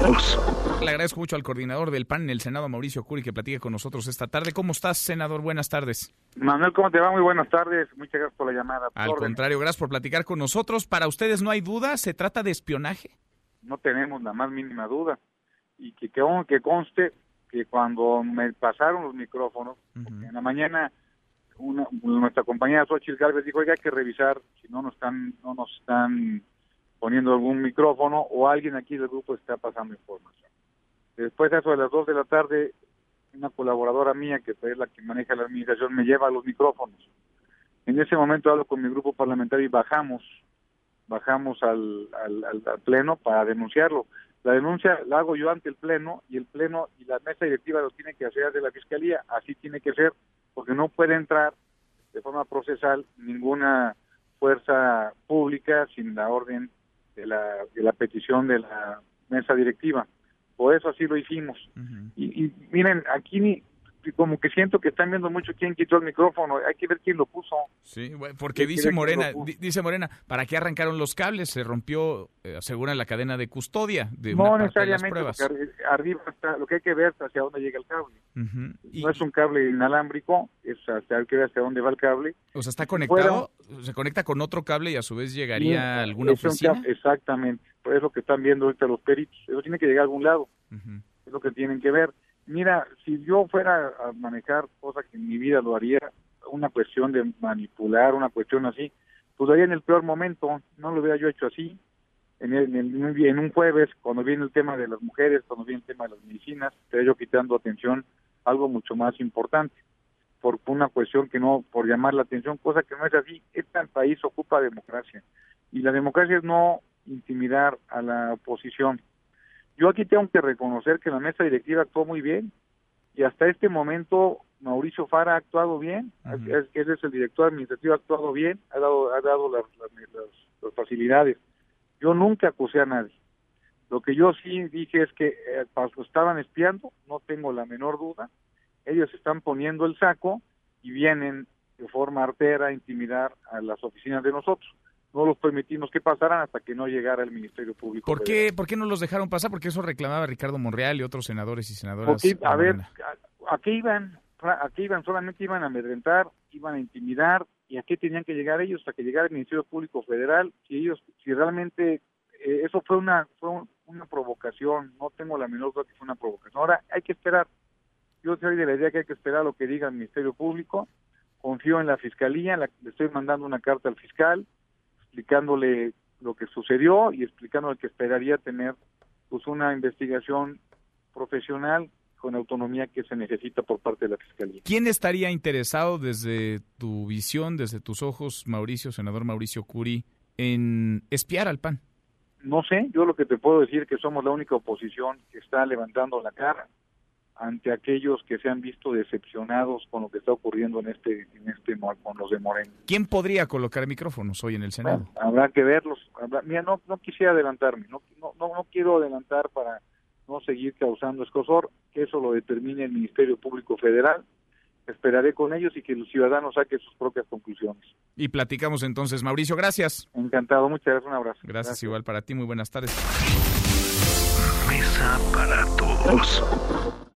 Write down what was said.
Le agradezco mucho al coordinador del PAN en el Senado, Mauricio Curi, que platique con nosotros esta tarde. ¿Cómo estás, senador? Buenas tardes. Manuel, ¿cómo te va? Muy buenas tardes. Muchas gracias por la llamada. Al contrario, gracias por platicar con nosotros. Para ustedes no hay duda, ¿se trata de espionaje? No tenemos la más mínima duda. Y que, que, que conste que cuando me pasaron los micrófonos, en la mañana una, nuestra compañera Xochitl Galvez dijo, hay que revisar si no nos están, no nos están poniendo algún micrófono o alguien aquí del grupo está pasando información. Después de eso de las dos de la tarde, una colaboradora mía, que es la que maneja la administración, me lleva los micrófonos. En ese momento hablo con mi grupo parlamentario y bajamos, bajamos al, al, al, pleno para denunciarlo. La denuncia la hago yo ante el pleno y el pleno y la mesa directiva lo tiene que hacer de la fiscalía. Así tiene que ser, porque no puede entrar de forma procesal ninguna fuerza pública sin la orden de la, de la petición de la mesa directiva. Por eso así lo hicimos. y, y, miren, aquí como que siento que están viendo mucho quién quitó el micrófono. Hay que ver quién lo puso. Sí, porque dice Morena, dice Morena, ¿para qué arrancaron los cables? Se rompió, eh, aseguran la cadena de custodia de no una necesariamente, de las pruebas. arriba está, lo que hay que ver es hacia dónde llega el cable. No es un cable inalámbrico, es hay que ver hacia dónde va el cable. O sea, está conectado, se conecta con otro cable y a su vez llegaría a alguna oficina. exactamente, por eso que están viendo ahorita los peritos. Eso tiene que llegar a algún lado. Es lo que tienen que ver. Mira, si yo fuera a manejar cosas que en mi vida lo haría, una cuestión de manipular, una cuestión así, pues lo haría en el peor momento, no lo hubiera yo hecho así. En, el, en, un jueves, cuando viene el tema de las mujeres, cuando viene el tema de las medicinas, estaría yo quitando atención algo mucho más importante, por una cuestión que no, por llamar la atención, cosa que no es así. Este país ocupa democracia, y la democracia es no intimidar a la oposición, yo aquí tengo que reconocer que la mesa directiva actuó muy bien y hasta este momento Mauricio Fara ha actuado bien, es, él es el director administrativo, ha actuado bien, ha dado, ha dado las, las, facilidades. Yo nunca acusé a nadie. Lo que yo sí dije es que eh, estaban espiando, no tengo la menor duda. Ellos están poniendo el saco y vienen de forma artera a intimidar a las oficinas de nosotros no los permitimos que pasaran hasta que no llegara el Ministerio Público. ¿Por qué, ¿por qué no los dejaron pasar? Porque eso reclamaba Ricardo Monreal y otros senadores y senadoras. a ver, ¿a qué iban? ¿A qué iban? Solamente iban a amedrentar, iban a intimidar, ¿y a qué tenían que llegar ellos? Hasta que llegara el Ministerio Público Federal. Si ellos, si realmente eh, eso fue una, fue una provocación, no tengo la menor duda que fue una provocación. Ahora hay que esperar. Yo soy de la idea que hay que esperar lo que diga el Ministerio Público. Confío en la Fiscalía, le estoy mandando una carta al fiscal explicándole lo que sucedió y explicándole que esperaría tener pues una investigación profesional con autonomía que se necesita por parte de la Fiscalía. ¿Quién estaría interesado desde tu visión, desde tus ojos, Mauricio, senador Mauricio Curi, en espiar al PAN? No sé, yo lo que te puedo decir es que somos la única oposición que está levantando la cara ante aquellos que se han visto decepcionados con lo que está ocurriendo en este en este con los de Moreno. ¿Quién podría colocar micrófonos hoy en el Senado? habrá que verlos. mira, no no quisiera adelantarme, no, no no quiero adelantar para no seguir causando escosor, que eso lo determine el Ministerio Público Federal. Esperaré con ellos y que los ciudadanos saquen sus propias conclusiones. Y platicamos entonces. Mauricio, gracias. Encantado, muchas gracias, un abrazo. Gracias, gracias. igual para ti, muy buenas tardes. Mesa para todos.